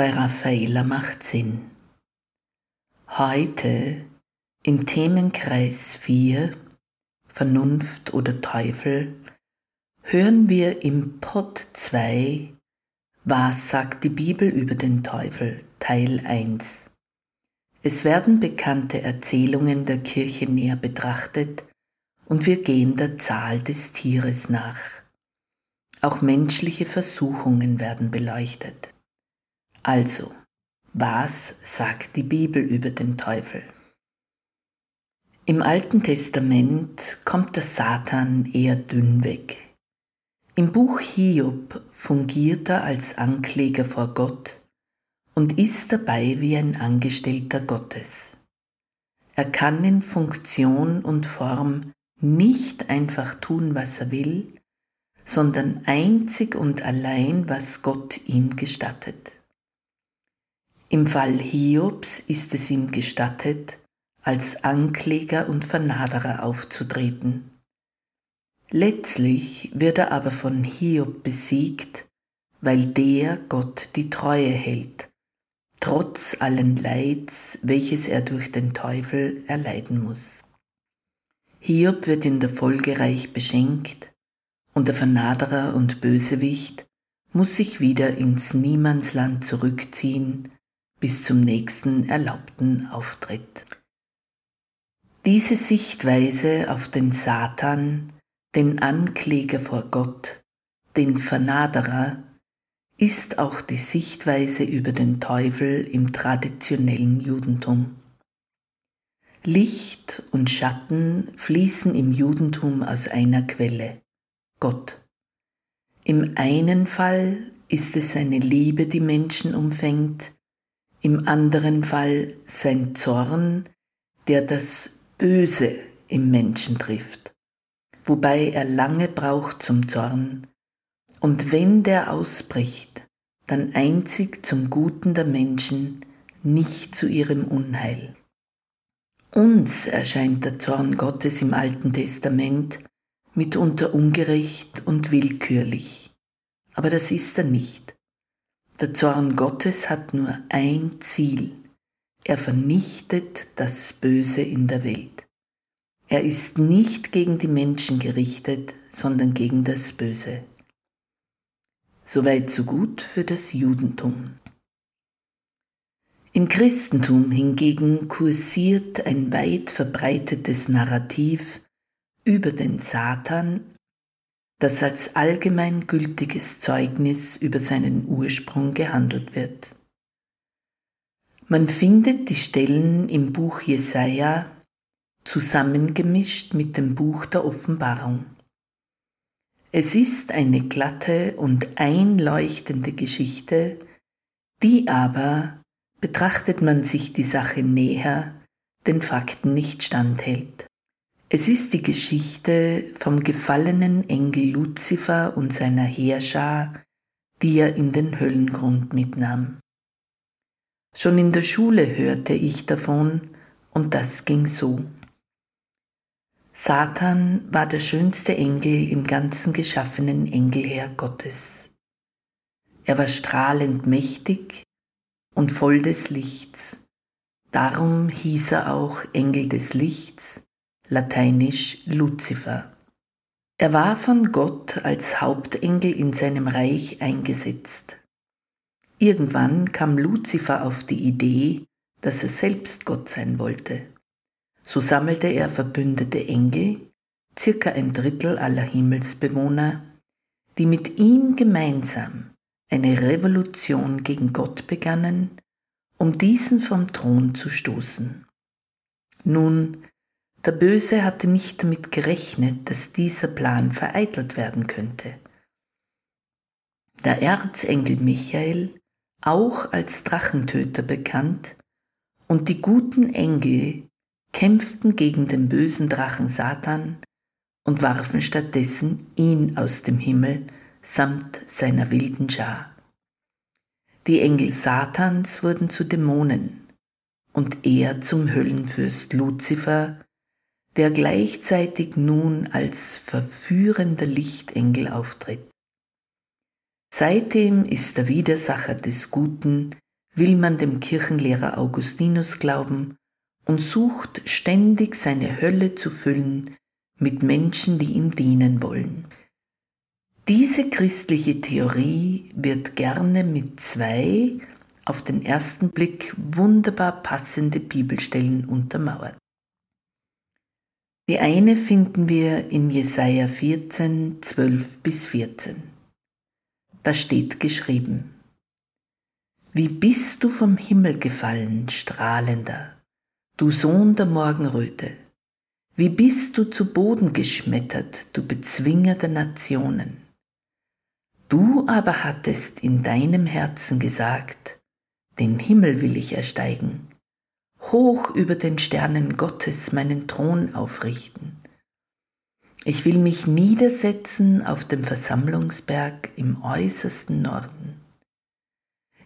bei Raffaella macht Sinn. Heute im Themenkreis 4 Vernunft oder Teufel hören wir im Pod 2 Was sagt die Bibel über den Teufel Teil 1. Es werden bekannte Erzählungen der Kirche näher betrachtet und wir gehen der Zahl des Tieres nach. Auch menschliche Versuchungen werden beleuchtet. Also, was sagt die Bibel über den Teufel? Im Alten Testament kommt der Satan eher dünn weg. Im Buch Hiob fungiert er als Ankläger vor Gott und ist dabei wie ein Angestellter Gottes. Er kann in Funktion und Form nicht einfach tun, was er will, sondern einzig und allein, was Gott ihm gestattet. Im Fall Hiobs ist es ihm gestattet, als Ankläger und Vernaderer aufzutreten. Letztlich wird er aber von Hiob besiegt, weil der Gott die Treue hält, trotz allen Leids, welches er durch den Teufel erleiden muss. Hiob wird in der Folge reich beschenkt, und der Vernaderer und Bösewicht muss sich wieder ins Niemandsland zurückziehen, bis zum nächsten erlaubten Auftritt. Diese Sichtweise auf den Satan, den Ankläger vor Gott, den Vernaderer, ist auch die Sichtweise über den Teufel im traditionellen Judentum. Licht und Schatten fließen im Judentum aus einer Quelle, Gott. Im einen Fall ist es seine Liebe, die Menschen umfängt, im anderen Fall sein Zorn, der das Böse im Menschen trifft, wobei er lange braucht zum Zorn, und wenn der ausbricht, dann einzig zum Guten der Menschen, nicht zu ihrem Unheil. Uns erscheint der Zorn Gottes im Alten Testament mitunter ungerecht und willkürlich, aber das ist er nicht. Der Zorn Gottes hat nur ein Ziel. Er vernichtet das Böse in der Welt. Er ist nicht gegen die Menschen gerichtet, sondern gegen das Böse. Soweit so gut für das Judentum. Im Christentum hingegen kursiert ein weit verbreitetes Narrativ über den Satan das als allgemeingültiges Zeugnis über seinen Ursprung gehandelt wird. Man findet die Stellen im Buch Jesaja zusammengemischt mit dem Buch der Offenbarung. Es ist eine glatte und einleuchtende Geschichte, die aber, betrachtet man sich die Sache näher, den Fakten nicht standhält. Es ist die Geschichte vom gefallenen Engel Luzifer und seiner Heerschar, die er in den Höllengrund mitnahm. Schon in der Schule hörte ich davon, und das ging so. Satan war der schönste Engel im ganzen geschaffenen Engelheer Gottes. Er war strahlend mächtig und voll des Lichts. Darum hieß er auch Engel des Lichts lateinisch Luzifer. Er war von Gott als Hauptengel in seinem Reich eingesetzt. Irgendwann kam Luzifer auf die Idee, dass er selbst Gott sein wollte. So sammelte er verbündete Engel, circa ein Drittel aller Himmelsbewohner, die mit ihm gemeinsam eine Revolution gegen Gott begannen, um diesen vom Thron zu stoßen. Nun, der Böse hatte nicht damit gerechnet, dass dieser Plan vereitelt werden könnte. Der Erzengel Michael, auch als Drachentöter bekannt, und die guten Engel kämpften gegen den bösen Drachen Satan und warfen stattdessen ihn aus dem Himmel samt seiner wilden Schar. Die Engel Satans wurden zu Dämonen und er zum Höllenfürst Luzifer, der gleichzeitig nun als verführender Lichtengel auftritt. Seitdem ist der Widersacher des Guten, will man dem Kirchenlehrer Augustinus glauben, und sucht ständig seine Hölle zu füllen mit Menschen, die ihm dienen wollen. Diese christliche Theorie wird gerne mit zwei auf den ersten Blick wunderbar passende Bibelstellen untermauert. Die eine finden wir in Jesaja 14, 12 bis 14. Da steht geschrieben: Wie bist du vom Himmel gefallen, strahlender, du Sohn der Morgenröte? Wie bist du zu Boden geschmettert, du Bezwinger der Nationen? Du aber hattest in deinem Herzen gesagt, den Himmel will ich ersteigen hoch über den Sternen Gottes meinen Thron aufrichten. Ich will mich niedersetzen auf dem Versammlungsberg im äußersten Norden.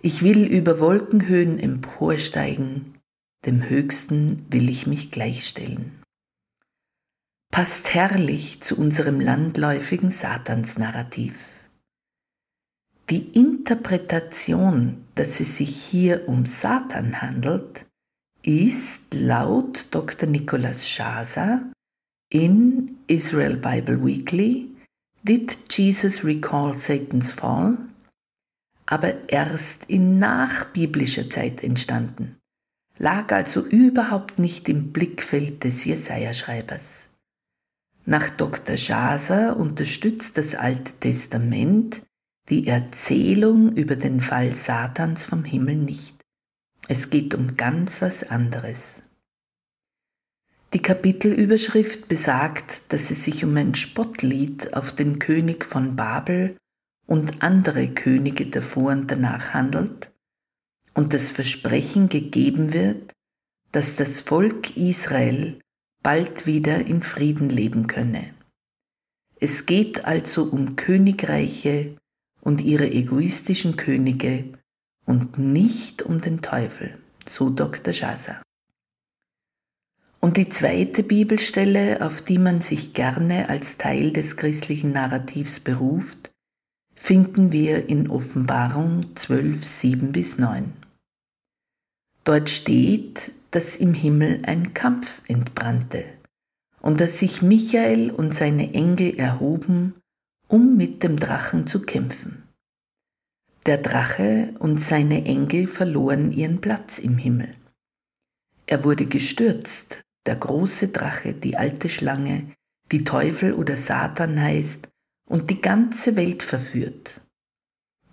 Ich will über Wolkenhöhen emporsteigen, dem Höchsten will ich mich gleichstellen. Passt herrlich zu unserem landläufigen Satansnarrativ. Die Interpretation, dass es sich hier um Satan handelt, ist laut Dr. Nicholas Shaza in Israel Bible Weekly Did Jesus Recall Satan's Fall? aber erst in nachbiblischer Zeit entstanden, lag also überhaupt nicht im Blickfeld des Jesaja-Schreibers. Nach Dr. Shaza unterstützt das Alte Testament die Erzählung über den Fall Satans vom Himmel nicht. Es geht um ganz was anderes. Die Kapitelüberschrift besagt, dass es sich um ein Spottlied auf den König von Babel und andere Könige davor und danach handelt und das Versprechen gegeben wird, dass das Volk Israel bald wieder in Frieden leben könne. Es geht also um Königreiche und ihre egoistischen Könige, und nicht um den Teufel, so Dr. Schaser. Und die zweite Bibelstelle, auf die man sich gerne als Teil des christlichen Narrativs beruft, finden wir in Offenbarung 12, 7 bis 9. Dort steht, dass im Himmel ein Kampf entbrannte und dass sich Michael und seine Engel erhoben, um mit dem Drachen zu kämpfen. Der Drache und seine Engel verloren ihren Platz im Himmel. Er wurde gestürzt, der große Drache, die alte Schlange, die Teufel oder Satan heißt und die ganze Welt verführt.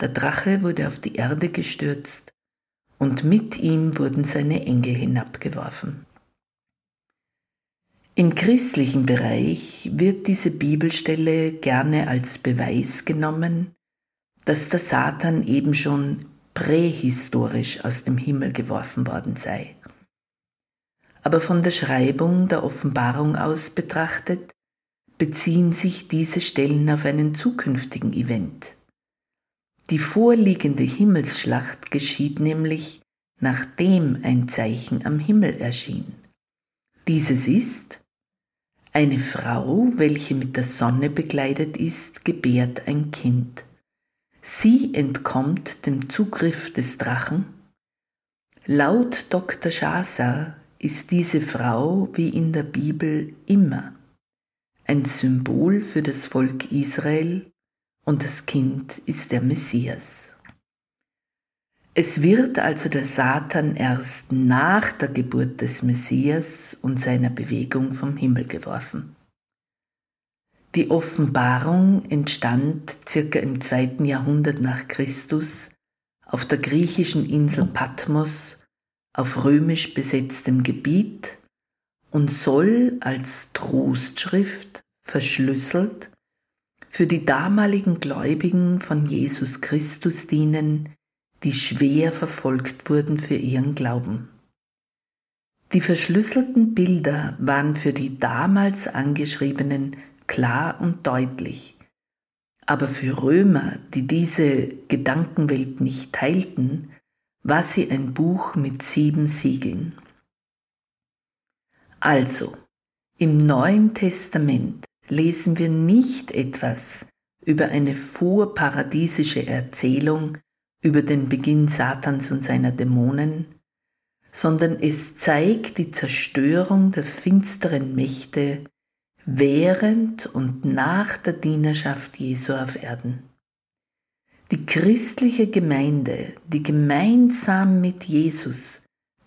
Der Drache wurde auf die Erde gestürzt und mit ihm wurden seine Engel hinabgeworfen. Im christlichen Bereich wird diese Bibelstelle gerne als Beweis genommen, dass der Satan eben schon prähistorisch aus dem Himmel geworfen worden sei. Aber von der Schreibung der Offenbarung aus betrachtet, beziehen sich diese Stellen auf einen zukünftigen Event. Die vorliegende Himmelsschlacht geschieht nämlich, nachdem ein Zeichen am Himmel erschien. Dieses ist, eine Frau, welche mit der Sonne bekleidet ist, gebärt ein Kind. Sie entkommt dem Zugriff des Drachen. Laut Dr. Shasa ist diese Frau wie in der Bibel immer ein Symbol für das Volk Israel und das Kind ist der Messias. Es wird also der Satan erst nach der Geburt des Messias und seiner Bewegung vom Himmel geworfen. Die Offenbarung entstand circa im zweiten Jahrhundert nach Christus auf der griechischen Insel Patmos auf römisch besetztem Gebiet und soll als Trostschrift verschlüsselt für die damaligen Gläubigen von Jesus Christus dienen, die schwer verfolgt wurden für ihren Glauben. Die verschlüsselten Bilder waren für die damals angeschriebenen klar und deutlich, aber für Römer, die diese Gedankenwelt nicht teilten, war sie ein Buch mit sieben Siegeln. Also, im Neuen Testament lesen wir nicht etwas über eine vorparadiesische Erzählung über den Beginn Satans und seiner Dämonen, sondern es zeigt die Zerstörung der finsteren Mächte während und nach der Dienerschaft Jesu auf Erden. Die christliche Gemeinde, die gemeinsam mit Jesus,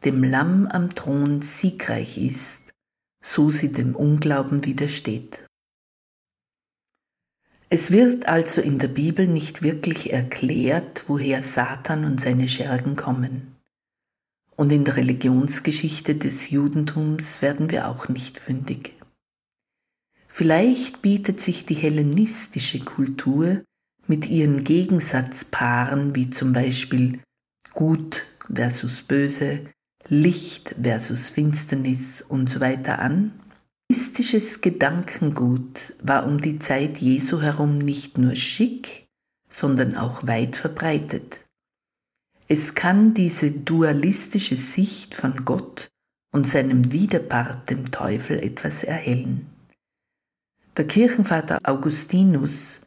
dem Lamm am Thron, siegreich ist, so sie dem Unglauben widersteht. Es wird also in der Bibel nicht wirklich erklärt, woher Satan und seine Schergen kommen. Und in der Religionsgeschichte des Judentums werden wir auch nicht fündig. Vielleicht bietet sich die hellenistische Kultur mit ihren Gegensatzpaaren wie zum Beispiel Gut versus Böse, Licht versus Finsternis und so weiter an Mystisches Gedankengut war um die Zeit Jesu herum nicht nur schick, sondern auch weit verbreitet. Es kann diese dualistische Sicht von Gott und seinem Widerpart dem Teufel etwas erhellen. Der Kirchenvater Augustinus,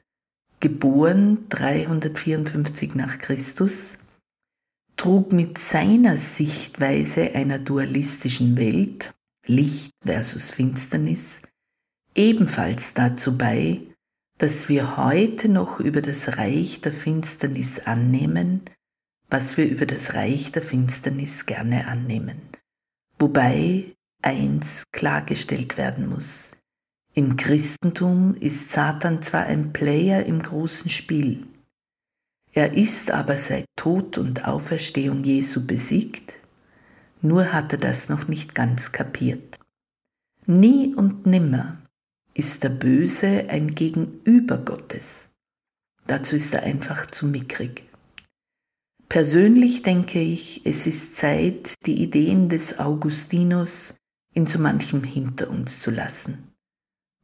geboren 354 nach Christus, trug mit seiner Sichtweise einer dualistischen Welt Licht versus Finsternis, ebenfalls dazu bei, dass wir heute noch über das Reich der Finsternis annehmen, was wir über das Reich der Finsternis gerne annehmen. Wobei eins klargestellt werden muss. Im Christentum ist Satan zwar ein Player im großen Spiel, er ist aber seit Tod und Auferstehung Jesu besiegt nur hat er das noch nicht ganz kapiert. Nie und nimmer ist der Böse ein Gegenüber Gottes. Dazu ist er einfach zu mickrig. Persönlich denke ich, es ist Zeit, die Ideen des Augustinus in so manchem hinter uns zu lassen.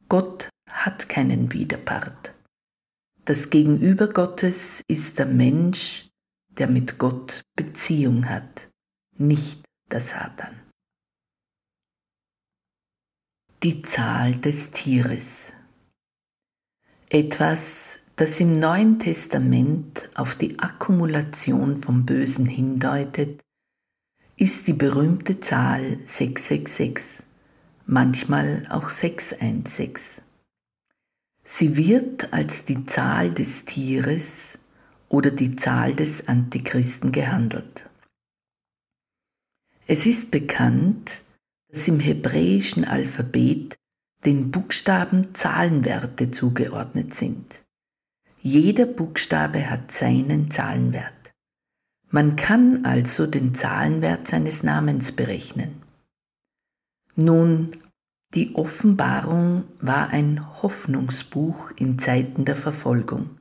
Gott hat keinen Widerpart. Das Gegenüber Gottes ist der Mensch, der mit Gott Beziehung hat, nicht der Satan. Die Zahl des Tieres. Etwas, das im Neuen Testament auf die Akkumulation vom Bösen hindeutet, ist die berühmte Zahl 666, manchmal auch 616. Sie wird als die Zahl des Tieres oder die Zahl des Antichristen gehandelt. Es ist bekannt, dass im hebräischen Alphabet den Buchstaben Zahlenwerte zugeordnet sind. Jeder Buchstabe hat seinen Zahlenwert. Man kann also den Zahlenwert seines Namens berechnen. Nun, die Offenbarung war ein Hoffnungsbuch in Zeiten der Verfolgung.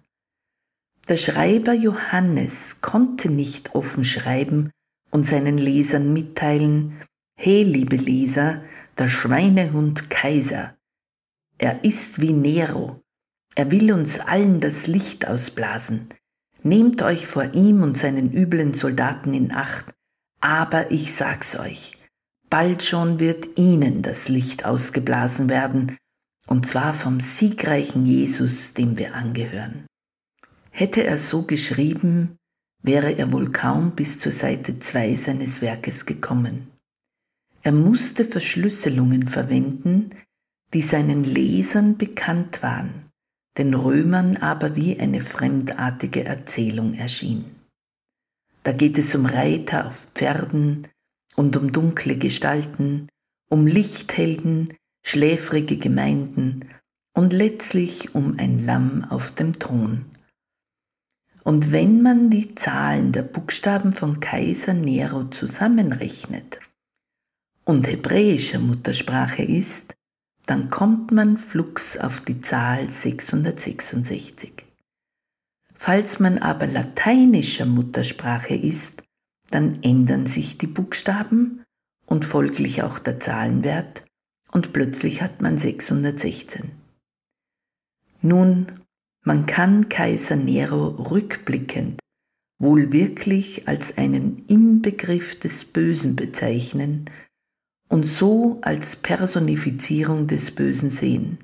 Der Schreiber Johannes konnte nicht offen schreiben, und seinen Lesern mitteilen, He, liebe Leser, der Schweinehund Kaiser, er ist wie Nero, er will uns allen das Licht ausblasen. Nehmt euch vor ihm und seinen üblen Soldaten in Acht, aber ich sag's euch, bald schon wird ihnen das Licht ausgeblasen werden, und zwar vom siegreichen Jesus, dem wir angehören. Hätte er so geschrieben, wäre er wohl kaum bis zur Seite 2 seines Werkes gekommen. Er musste Verschlüsselungen verwenden, die seinen Lesern bekannt waren, den Römern aber wie eine fremdartige Erzählung erschien. Da geht es um Reiter auf Pferden und um dunkle Gestalten, um Lichthelden, schläfrige Gemeinden und letztlich um ein Lamm auf dem Thron. Und wenn man die Zahlen der Buchstaben von Kaiser Nero zusammenrechnet und hebräischer Muttersprache ist, dann kommt man flugs auf die Zahl 666. Falls man aber lateinischer Muttersprache ist, dann ändern sich die Buchstaben und folglich auch der Zahlenwert und plötzlich hat man 616. Nun, man kann Kaiser Nero rückblickend wohl wirklich als einen Inbegriff des Bösen bezeichnen und so als Personifizierung des Bösen sehen.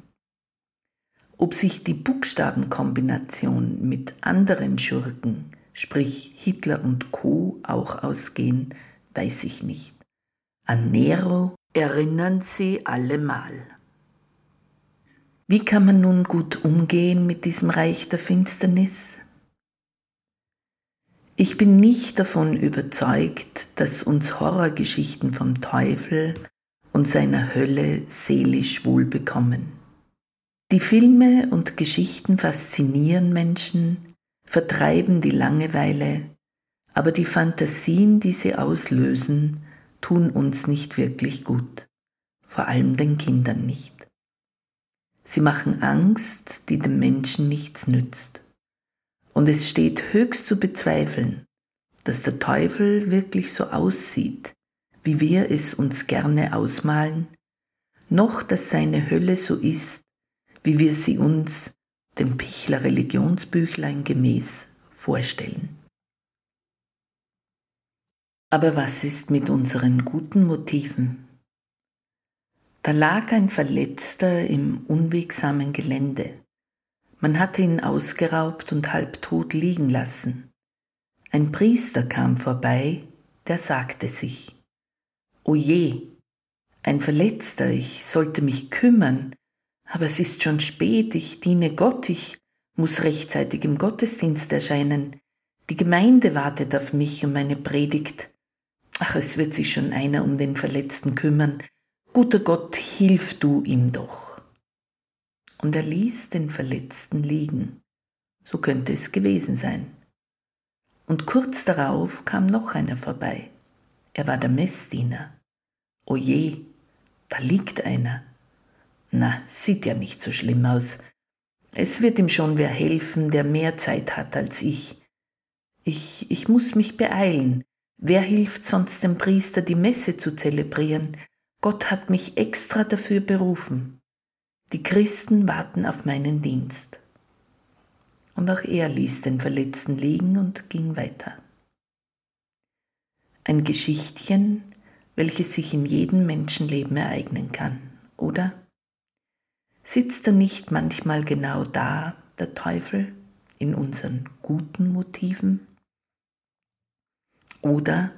Ob sich die Buchstabenkombination mit anderen Schurken, sprich Hitler und Co. auch ausgehen, weiß ich nicht. An Nero erinnern sie allemal. Wie kann man nun gut umgehen mit diesem Reich der Finsternis? Ich bin nicht davon überzeugt, dass uns Horrorgeschichten vom Teufel und seiner Hölle seelisch wohlbekommen. Die Filme und Geschichten faszinieren Menschen, vertreiben die Langeweile, aber die Fantasien, die sie auslösen, tun uns nicht wirklich gut, vor allem den Kindern nicht. Sie machen Angst, die dem Menschen nichts nützt. Und es steht höchst zu bezweifeln, dass der Teufel wirklich so aussieht, wie wir es uns gerne ausmalen, noch dass seine Hölle so ist, wie wir sie uns, dem Pichler Religionsbüchlein gemäß, vorstellen. Aber was ist mit unseren guten Motiven? Da lag ein Verletzter im unwegsamen Gelände. Man hatte ihn ausgeraubt und halbtot liegen lassen. Ein Priester kam vorbei, der sagte sich, O je, ein Verletzter, ich sollte mich kümmern, aber es ist schon spät, ich diene Gott, ich muss rechtzeitig im Gottesdienst erscheinen. Die Gemeinde wartet auf mich und meine Predigt. Ach, es wird sich schon einer um den Verletzten kümmern, Guter Gott, hilf du ihm doch. Und er ließ den Verletzten liegen. So könnte es gewesen sein. Und kurz darauf kam noch einer vorbei. Er war der Messdiener. O je, da liegt einer. Na, sieht ja nicht so schlimm aus. Es wird ihm schon wer helfen, der mehr Zeit hat als ich. Ich, ich muss mich beeilen. Wer hilft sonst dem Priester, die Messe zu zelebrieren? Gott hat mich extra dafür berufen. Die Christen warten auf meinen Dienst. Und auch er ließ den Verletzten liegen und ging weiter. Ein Geschichtchen, welches sich in jedem Menschenleben ereignen kann, oder? Sitzt er nicht manchmal genau da, der Teufel, in unseren guten Motiven? Oder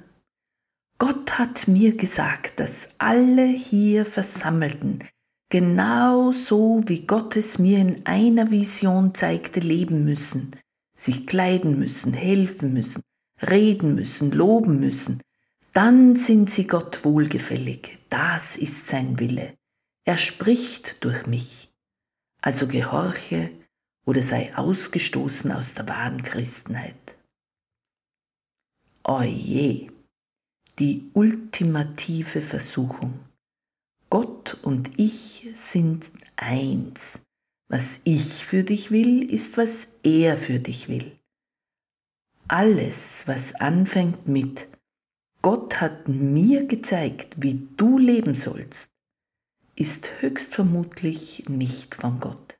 Gott hat mir gesagt, dass alle hier Versammelten genau so, wie Gott es mir in einer Vision zeigte, leben müssen, sich kleiden müssen, helfen müssen, reden müssen, loben müssen. Dann sind sie Gott wohlgefällig. Das ist sein Wille. Er spricht durch mich. Also gehorche oder sei ausgestoßen aus der wahren Christenheit. Oje! die ultimative Versuchung. Gott und ich sind eins. Was ich für dich will, ist, was er für dich will. Alles, was anfängt mit Gott hat mir gezeigt, wie du leben sollst, ist höchstvermutlich nicht von Gott.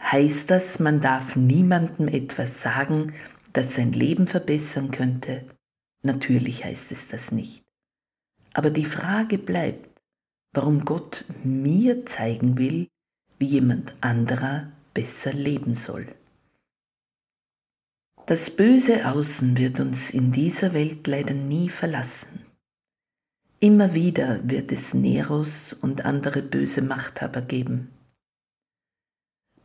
Heißt das, man darf niemandem etwas sagen, das sein Leben verbessern könnte? Natürlich heißt es das nicht. Aber die Frage bleibt, warum Gott mir zeigen will, wie jemand anderer besser leben soll. Das böse Außen wird uns in dieser Welt leider nie verlassen. Immer wieder wird es Neros und andere böse Machthaber geben.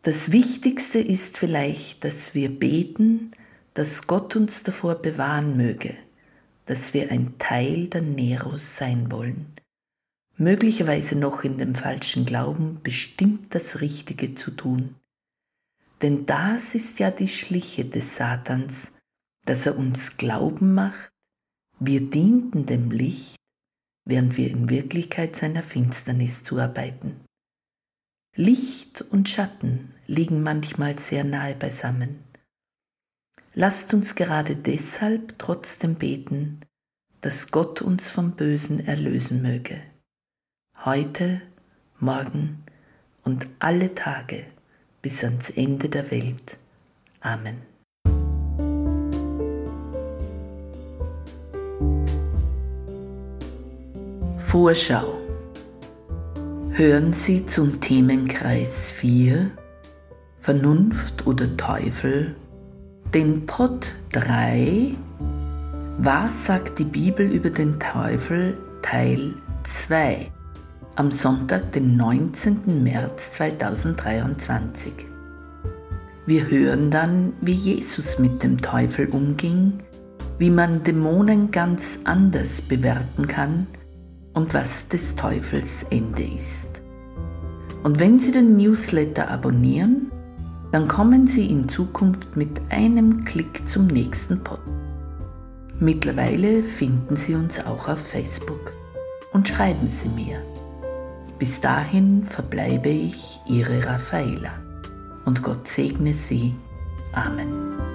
Das Wichtigste ist vielleicht, dass wir beten, dass Gott uns davor bewahren möge, dass wir ein Teil der Neros sein wollen, möglicherweise noch in dem falschen Glauben bestimmt das Richtige zu tun. Denn das ist ja die Schliche des Satans, dass er uns glauben macht, wir dienten dem Licht, während wir in Wirklichkeit seiner Finsternis zuarbeiten. Licht und Schatten liegen manchmal sehr nahe beisammen. Lasst uns gerade deshalb trotzdem beten, dass Gott uns vom Bösen erlösen möge. Heute, morgen und alle Tage bis ans Ende der Welt. Amen. Vorschau Hören Sie zum Themenkreis 4 Vernunft oder Teufel den Pod 3 Was sagt die Bibel über den Teufel Teil 2 am Sonntag, den 19. März 2023. Wir hören dann, wie Jesus mit dem Teufel umging, wie man Dämonen ganz anders bewerten kann und was des Teufels Ende ist. Und wenn Sie den Newsletter abonnieren, dann kommen Sie in Zukunft mit einem Klick zum nächsten Pod. Mittlerweile finden Sie uns auch auf Facebook und schreiben Sie mir. Bis dahin verbleibe ich Ihre Raffaela und Gott segne Sie. Amen.